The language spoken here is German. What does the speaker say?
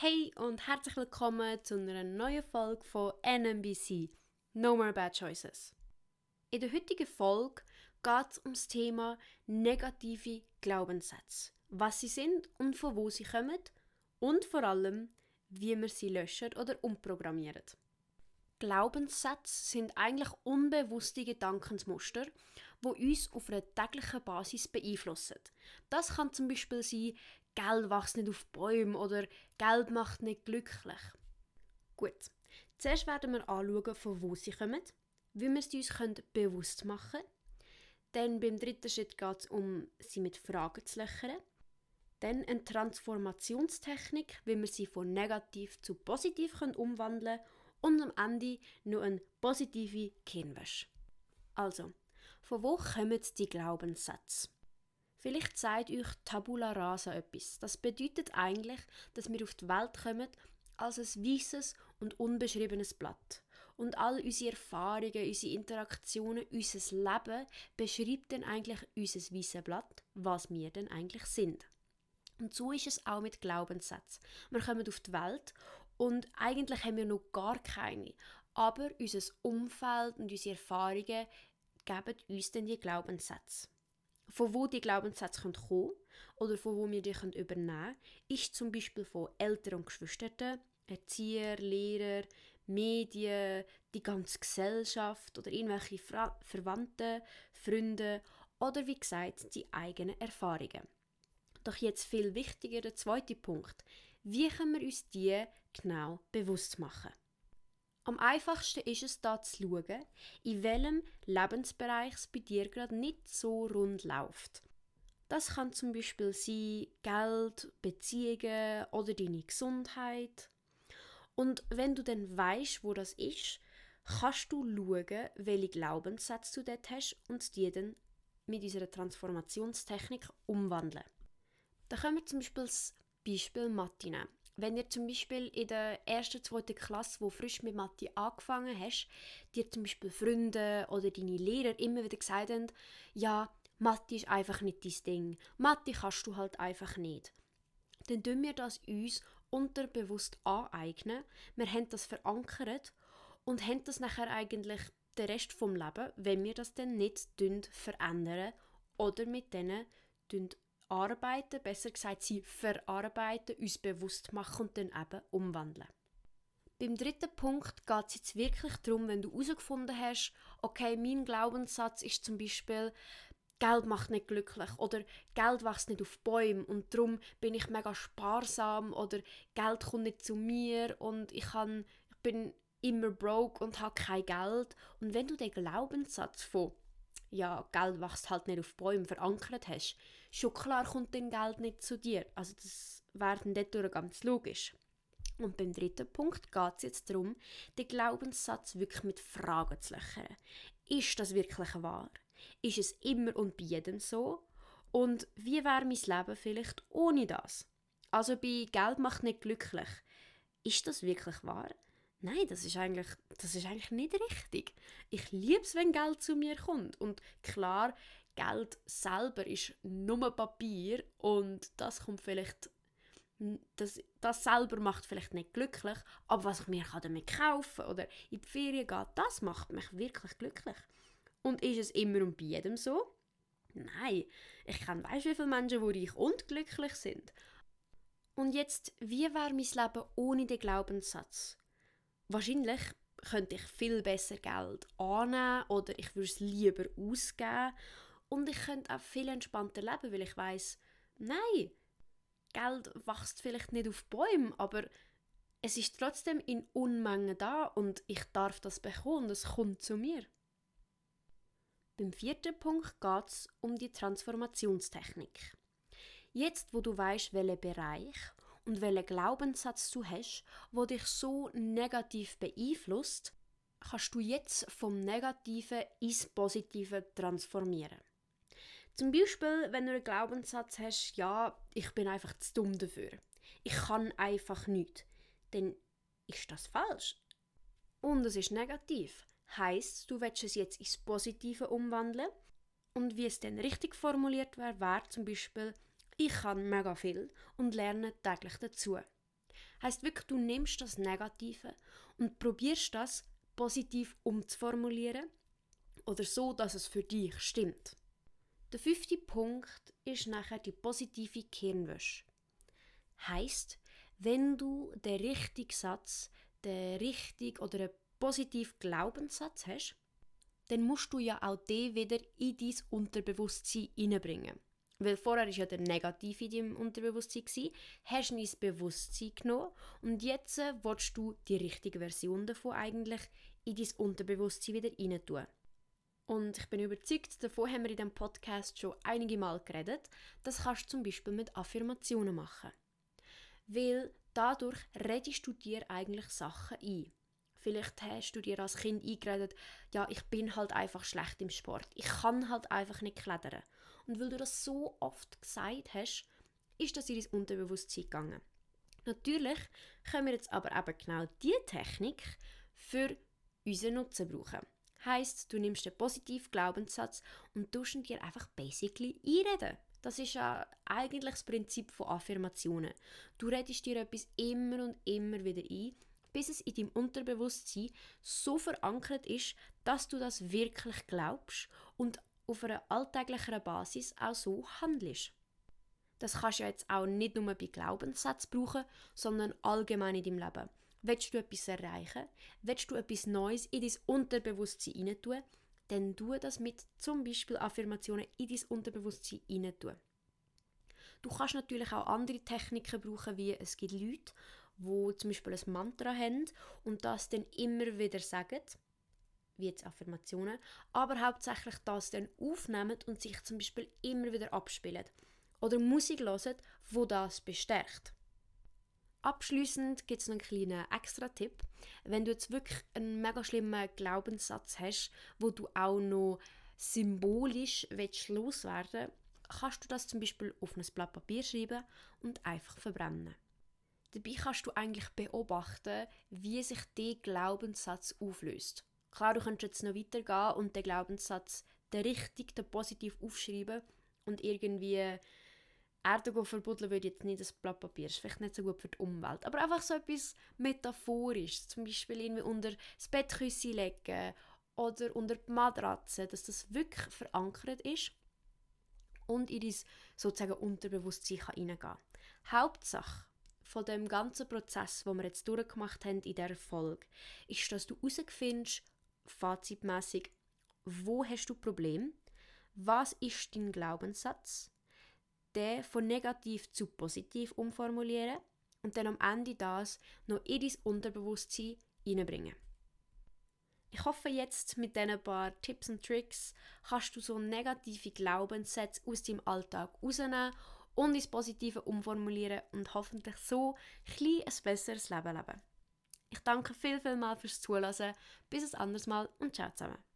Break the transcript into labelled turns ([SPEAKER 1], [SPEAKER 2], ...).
[SPEAKER 1] Hey und herzlich willkommen zu einer neuen Folge von NMBC No More Bad Choices. In der heutigen Folge geht es um das Thema negative Glaubenssätze, was sie sind und von wo sie kommen und vor allem, wie man sie löschen oder umprogrammieren. Glaubenssätze sind eigentlich unbewusste Gedankensmuster, wo uns auf einer täglichen Basis beeinflussen. Das kann zum Beispiel sein, Geld wächst nicht auf Bäumen oder Geld macht nicht glücklich. Gut, zuerst werden wir anschauen, von wo sie kommen, wie wir sie uns bewusst machen können. Dann beim dritten Schritt geht es um, sie mit Fragen zu löchern. Dann eine Transformationstechnik, wie wir sie von negativ zu positiv umwandeln können und am Ende noch eine positive Kinnwäsche. Also, von wo kommen die Glaubenssätze? Vielleicht sagt euch Tabula Rasa etwas. Das bedeutet eigentlich, dass wir auf die Welt kommen als ein weißes und unbeschriebenes Blatt. Und all unsere Erfahrungen, unsere Interaktionen, unser Leben beschreibt dann eigentlich unser weißes Blatt, was wir denn eigentlich sind. Und so ist es auch mit Glaubenssätzen. Wir kommen auf die Welt und eigentlich haben wir noch gar keine. Aber unser Umfeld und unsere Erfahrungen geben uns dann die Glaubenssätze. Von wo die Glaubenssätze kommen können oder von wo wir die übernehmen können, ist zum Beispiel von Eltern und Geschwistern, Erzieher, Lehrer, Medien, die ganze Gesellschaft oder irgendwelche Fra Verwandte, Freunde oder wie gesagt die eigenen Erfahrungen. Doch jetzt viel wichtiger der zweite Punkt. Wie können wir uns die genau bewusst machen? Am einfachsten ist es da zu schauen, in welchem Lebensbereich es bei dir gerade nicht so rund läuft. Das kann zum Beispiel sein Geld, Beziehungen oder deine Gesundheit. Und wenn du dann weißt, wo das ist, kannst du schauen, welche Glaubenssätze du dort hast und die dann mit unserer Transformationstechnik umwandeln. Da können wir zum Beispiel das Beispiel nehmen. Wenn ihr zum Beispiel in der ersten, zweiten Klasse, wo frisch mit Mathe angefangen hast, dir zum Beispiel Freunde oder deine Lehrer immer wieder gesagt haben, ja, Mathe ist einfach nicht dein Ding. Mathe kannst du halt einfach nicht. Dann tun wir das uns unterbewusst aneignen. Wir haben das verankert und haben das nachher eigentlich den Rest vom Leben, wenn wir das dann nicht verändern oder mit denen arbeiten, besser gesagt sie verarbeiten, uns bewusst machen und dann eben umwandeln. Beim dritten Punkt geht es jetzt wirklich darum, wenn du herausgefunden hast, okay, mein Glaubenssatz ist zum Beispiel, Geld macht nicht glücklich oder Geld wächst nicht auf Bäumen und darum bin ich mega sparsam oder Geld kommt nicht zu mir und ich, kann, ich bin immer broke und habe kein Geld. Und wenn du den Glaubenssatz von ja, Geld wächst halt nicht auf Bäumen verankert hast, schon klar kommt dein Geld nicht zu dir. Also das wäre dann dort ganz logisch. Und beim dritten Punkt geht es jetzt darum, den Glaubenssatz wirklich mit Fragen zu löchern. Ist das wirklich wahr? Ist es immer und bei jedem so? Und wie wäre mein Leben vielleicht ohne das? Also bei Geld macht nicht glücklich. Ist das wirklich wahr? Nein, das ist eigentlich, das ist eigentlich nicht richtig. Ich liebe es, wenn Geld zu mir kommt. Und klar, Geld selber ist nur Papier und das kommt vielleicht, das, das selber macht vielleicht nicht glücklich, aber was ich mir damit kaufen oder in die Ferien gehen, das macht mich wirklich glücklich. Und ist es immer und bei jedem so? Nein, ich kenne weißt wie viele Menschen, die reich und glücklich sind. Und jetzt, wie wäre mein Leben ohne den Glaubenssatz? Wahrscheinlich könnte ich viel besser Geld annehmen oder ich würde es lieber ausgeben und ich könnte auch viel entspannter leben, weil ich weiß, nein, Geld wächst vielleicht nicht auf Bäumen, aber es ist trotzdem in Unmengen da und ich darf das bekommen es kommt zu mir. Beim vierten Punkt geht es um die Transformationstechnik. Jetzt, wo du weißt, welchen Bereich und welchen Glaubenssatz du hast, wo dich so negativ beeinflusst, kannst du jetzt vom Negativen ins Positive transformieren. Zum Beispiel, wenn du einen Glaubenssatz hast, ja, ich bin einfach zu dumm dafür. Ich kann einfach nichts. Dann ist das falsch. Und es ist negativ. Heißt, du willst es jetzt ins Positive umwandeln. Und wie es dann richtig formuliert wäre, wäre zum Beispiel, ich kann mega viel und lerne täglich dazu. Heißt wirklich, du nimmst das Negative und probierst das positiv umzuformulieren oder so, dass es für dich stimmt. Der fünfte Punkt ist nachher die positive Kirnwäsche. Heißt, wenn du den richtigen Satz, den richtigen oder einen positiven Glaubenssatz hast, dann musst du ja auch den wieder in dein Unterbewusstsein hineinbringen. Weil vorher war ja der Negativ in deinem Unterbewusstsein, gewesen, hast ihn ins Bewusstsein genommen und jetzt äh, willst du die richtige Version davon eigentlich in dein Unterbewusstsein wieder rein tun. Und ich bin überzeugt, davon haben wir in diesem Podcast schon einige Mal geredet, das kannst du zum Beispiel mit Affirmationen machen. Weil dadurch redest du dir eigentlich Sachen ein. Vielleicht hast du dir als Kind eingeredet, ja, ich bin halt einfach schlecht im Sport. Ich kann halt einfach nicht klettern. Und weil du das so oft gesagt hast, ist das in dein Unterbewusstsein gegangen. Natürlich können wir jetzt aber eben genau diese Technik für unseren Nutzen brauchen. Heißt, du nimmst den positiven Glaubenssatz und tust ihn dir einfach basically einreden. Das ist ja eigentlich das Prinzip von Affirmationen. Du redest dir etwas immer und immer wieder ein, bis es in deinem Unterbewusstsein so verankert ist, dass du das wirklich glaubst und auf einer alltäglichen Basis auch so handelst. Das kannst du jetzt auch nicht nur bei Glaubenssätzen brauchen, sondern allgemein in deinem Leben. Willst du etwas erreichen? Willst du etwas Neues in dein Unterbewusstsein hineintun? Dann tu das mit zum Beispiel Affirmationen in dein Unterbewusstsein hineintun. Du kannst natürlich auch andere Techniken brauchen, wie es gibt Leute, die zum Beispiel ein Mantra haben und das dann immer wieder sagen, wie jetzt Affirmationen, aber hauptsächlich das dann aufnehmen und sich zum Beispiel immer wieder abspielen. Oder Musik hören, wo das bestärkt. Abschließend gibt es noch einen kleinen Extra-Tipp. Wenn du jetzt wirklich einen mega schlimmen Glaubenssatz hast, wo du auch noch symbolisch willst loswerden kannst du das zum Beispiel auf ein Blatt Papier schreiben und einfach verbrennen. Dabei kannst du eigentlich beobachten, wie sich der Glaubenssatz auflöst. Klar, du könntest jetzt noch weitergehen und den Glaubenssatz, den richtig, den positiv aufschreiben und irgendwie Erde verbuddeln würde jetzt nicht das Blatt Papier. Das ist vielleicht nicht so gut für die Umwelt. Aber einfach so etwas metaphorisch. Zum Beispiel irgendwie unter das Bettküsse legen oder unter die Matratze, dass das wirklich verankert ist und in dein sozusagen Unterbewusstsein reingehen kann. Hauptsache von dem ganzen Prozess, den wir jetzt durchgemacht haben in dieser Folge, ist, dass du herausfindest, fazitmäßig, wo hast du Problem, was ist dein Glaubenssatz, den von negativ zu positiv umformulieren und dann am Ende das noch in dein Unterbewusstsein hineinbringen. Ich hoffe jetzt mit diesen paar Tipps und Tricks kannst du so negative Glaubenssätze aus deinem Alltag rausnehmen und ins Positive umformulieren und hoffentlich so ein, ein besseres Leben leben. Ich danke viel, viel mal fürs Zuhören. Bis ein anderes Mal und ciao zusammen.